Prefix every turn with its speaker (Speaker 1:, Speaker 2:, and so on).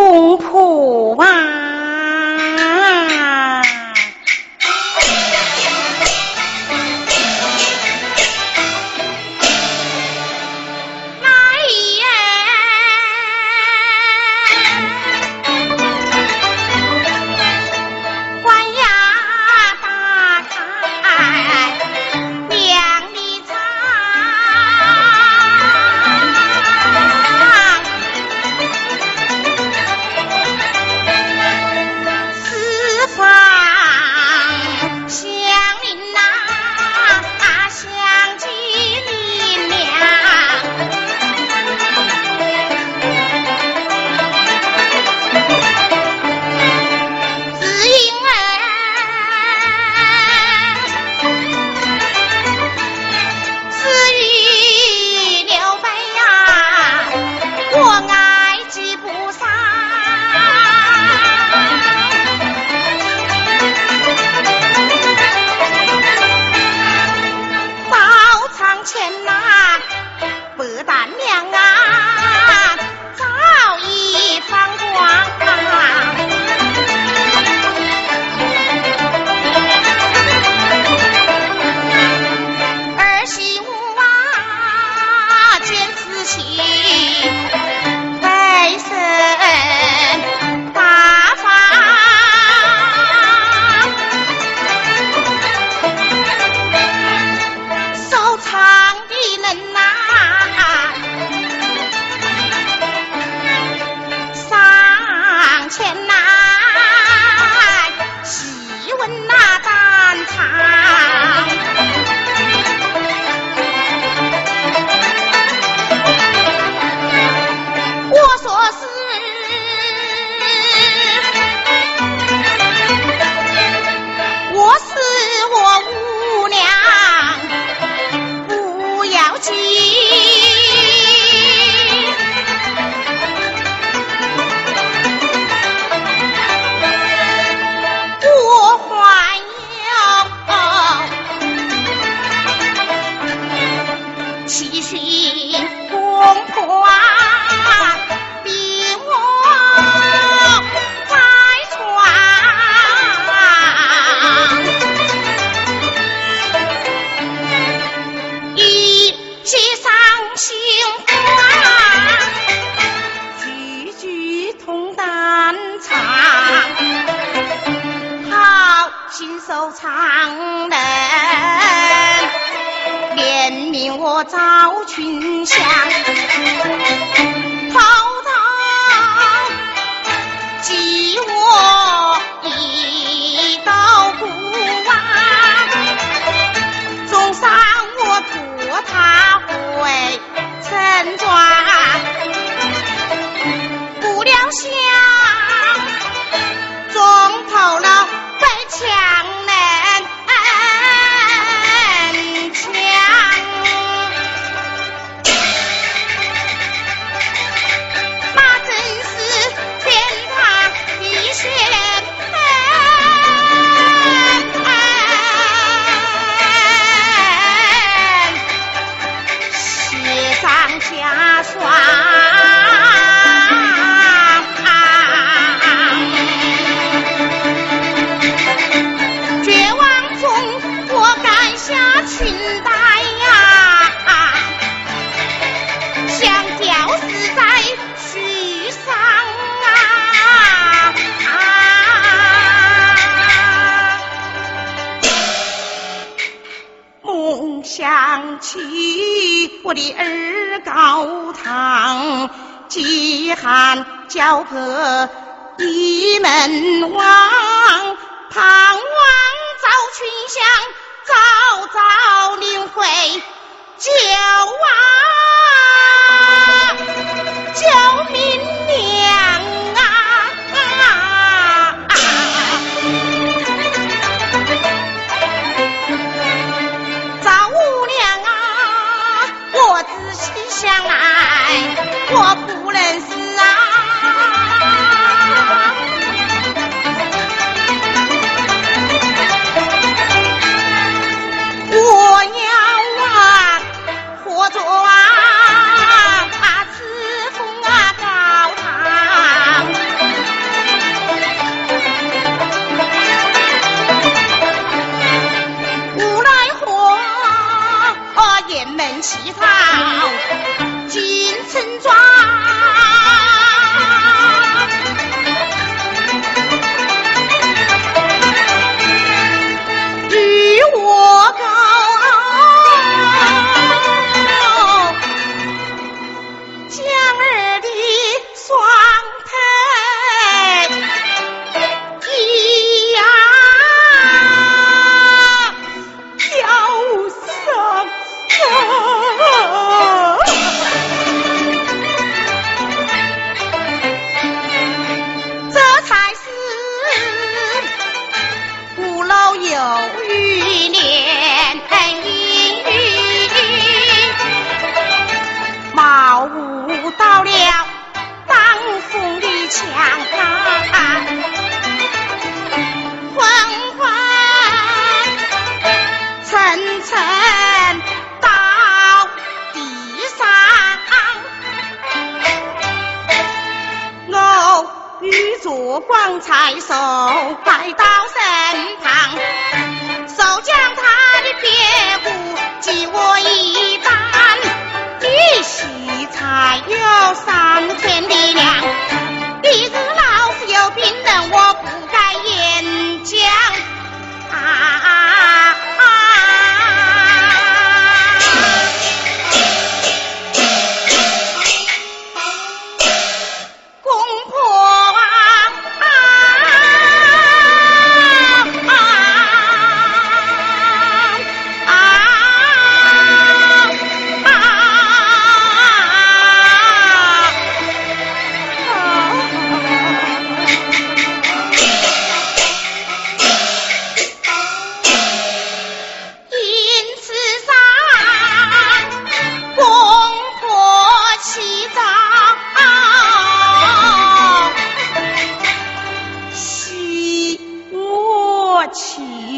Speaker 1: 公仆啊。前那白担娘啊，早已放光。手长人，怜悯我遭群乡。滔滔，激我。起我的儿高堂，饥寒交迫闭门望，盼望早群香早早领回救啊，我不能死啊！我要啊活着啊，啊高堂，无奈何，雁门起唱，进村庄。光彩手来到身旁。起